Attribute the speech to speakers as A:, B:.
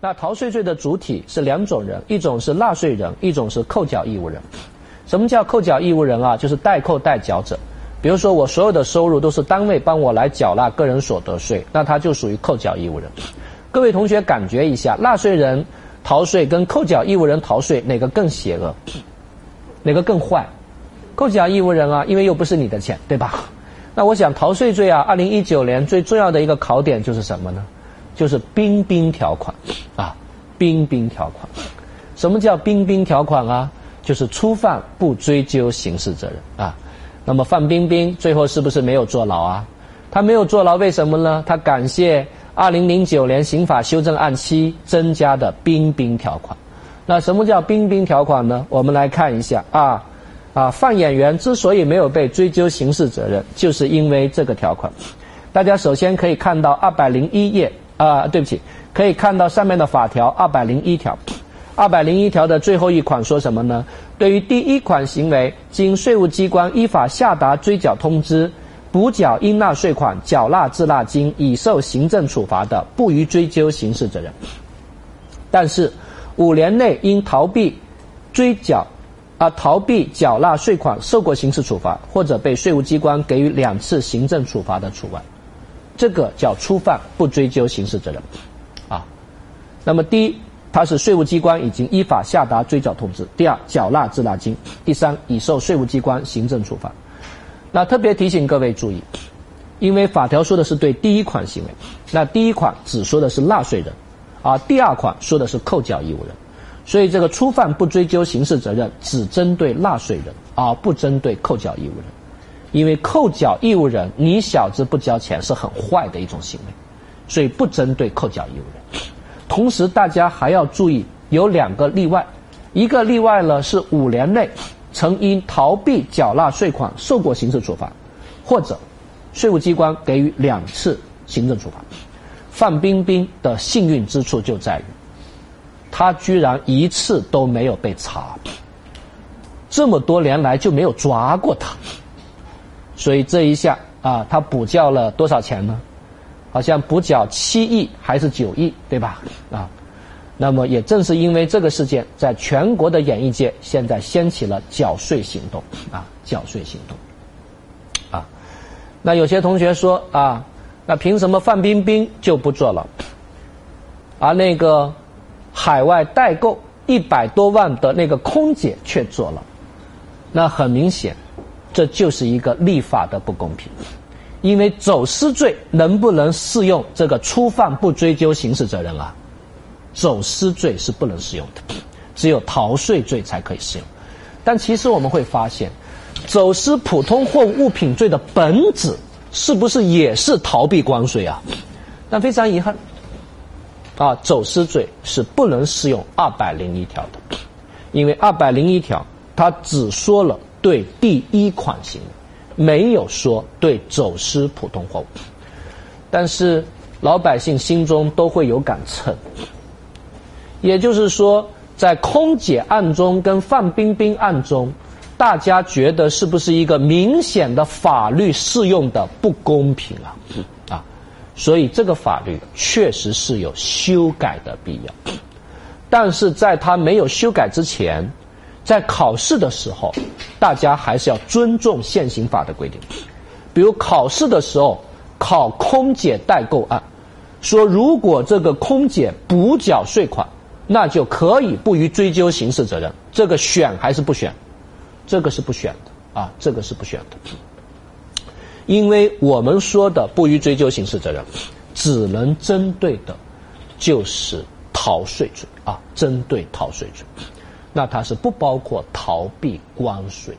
A: 那逃税罪的主体是两种人，一种是纳税人，一种是扣缴义务人。什么叫扣缴义务人啊？就是代扣代缴者。比如说，我所有的收入都是单位帮我来缴纳个人所得税，那他就属于扣缴义务人。各位同学感觉一下，纳税人逃税跟扣缴义务人逃税哪个更邪恶？哪个更坏？扣缴义务人啊，因为又不是你的钱，对吧？那我想逃税罪啊，二零一九年最重要的一个考点就是什么呢？就是冰冰条款啊，冰冰条款。什么叫冰冰条款啊？就是初犯不追究刑事责任啊。那么范冰冰最后是不是没有坐牢啊？他没有坐牢，为什么呢？他感谢二零零九年刑法修正案七增加的冰冰条款。那什么叫冰冰条款呢？我们来看一下啊啊，范演员之所以没有被追究刑事责任，就是因为这个条款。大家首先可以看到二百零一页啊，对不起，可以看到上面的法条二百零一条。二百零一条的最后一款说什么呢？对于第一款行为，经税务机关依法下达追缴通知，补缴应纳税款、缴纳滞纳金，已受行政处罚的，不予追究刑事责任。但是，五年内因逃避追缴啊逃避缴纳税款受过刑事处罚，或者被税务机关给予两次行政处罚的除外，这个叫初犯不追究刑事责任。啊，那么第一。他是税务机关已经依法下达追缴通知。第二，缴纳滞纳金。第三，已受税务机关行政处罚。那特别提醒各位注意，因为法条说的是对第一款行为，那第一款只说的是纳税人，而第二款说的是扣缴义务人，所以这个初犯不追究刑事责任，只针对纳税人，而不针对扣缴义务人。因为扣缴义务人，你小子不交钱是很坏的一种行为，所以不针对扣缴义务人。同时，大家还要注意有两个例外，一个例外呢是五年内曾因逃避缴纳税款受过刑事处罚，或者税务机关给予两次行政处罚。范冰冰的幸运之处就在于，她居然一次都没有被查，这么多年来就没有抓过她，所以这一下啊，他补缴了多少钱呢？好像补缴七亿还是九亿，对吧？啊，那么也正是因为这个事件，在全国的演艺界现在掀起了缴税行动啊，缴税行动。啊，那有些同学说啊，那凭什么范冰冰就不做了，而那个海外代购一百多万的那个空姐却做了？那很明显，这就是一个立法的不公平。因为走私罪能不能适用这个初犯不追究刑事责任啊？走私罪是不能适用的，只有逃税罪才可以适用。但其实我们会发现，走私普通货物品罪的本质是不是也是逃避关税啊？但非常遗憾，啊，走私罪是不能适用二百零一条的，因为二百零一条它只说了对第一款行为。没有说对走私普通货物，但是老百姓心中都会有杆秤。也就是说，在空姐案中跟范冰冰案中，大家觉得是不是一个明显的法律适用的不公平啊？啊，所以这个法律确实是有修改的必要。但是在他没有修改之前。在考试的时候，大家还是要尊重现行法的规定。比如考试的时候考空姐代购案，说如果这个空姐补缴税款，那就可以不予追究刑事责任。这个选还是不选？这个是不选的啊，这个是不选的。因为我们说的不予追究刑事责任，只能针对的，就是逃税罪啊，针对逃税罪。那它是不包括逃避关税。